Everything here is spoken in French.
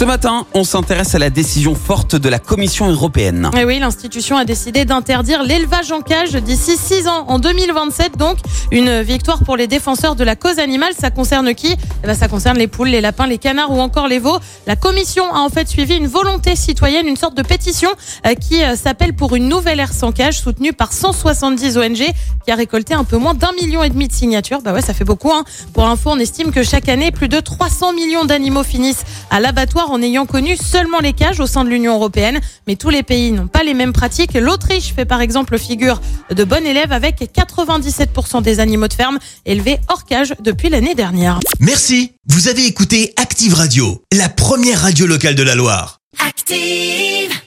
Ce matin, on s'intéresse à la décision forte de la Commission européenne. Et oui, l'institution a décidé d'interdire l'élevage en cage d'ici 6 ans, en 2027 donc. Une victoire pour les défenseurs de la cause animale. Ça concerne qui? Eh ben, Ça concerne les poules, les lapins, les canards ou encore les veaux. La Commission a en fait suivi une volonté citoyenne, une sorte de pétition euh, qui euh, s'appelle pour une nouvelle ère sans cage, soutenue par 170 ONG, qui a récolté un peu moins d'un million et demi de signatures. Bah ouais, ça fait beaucoup. Hein. Pour info, on estime que chaque année, plus de 300 millions d'animaux finissent à l'abattoir en ayant connu seulement les cages au sein de l'Union européenne. Mais tous les pays n'ont pas les mêmes pratiques. L'Autriche fait par exemple figure de bon élève avec 97% des animaux de ferme élevés hors cage depuis l'année dernière. Merci. Vous avez écouté Active Radio, la première radio locale de la Loire. Active.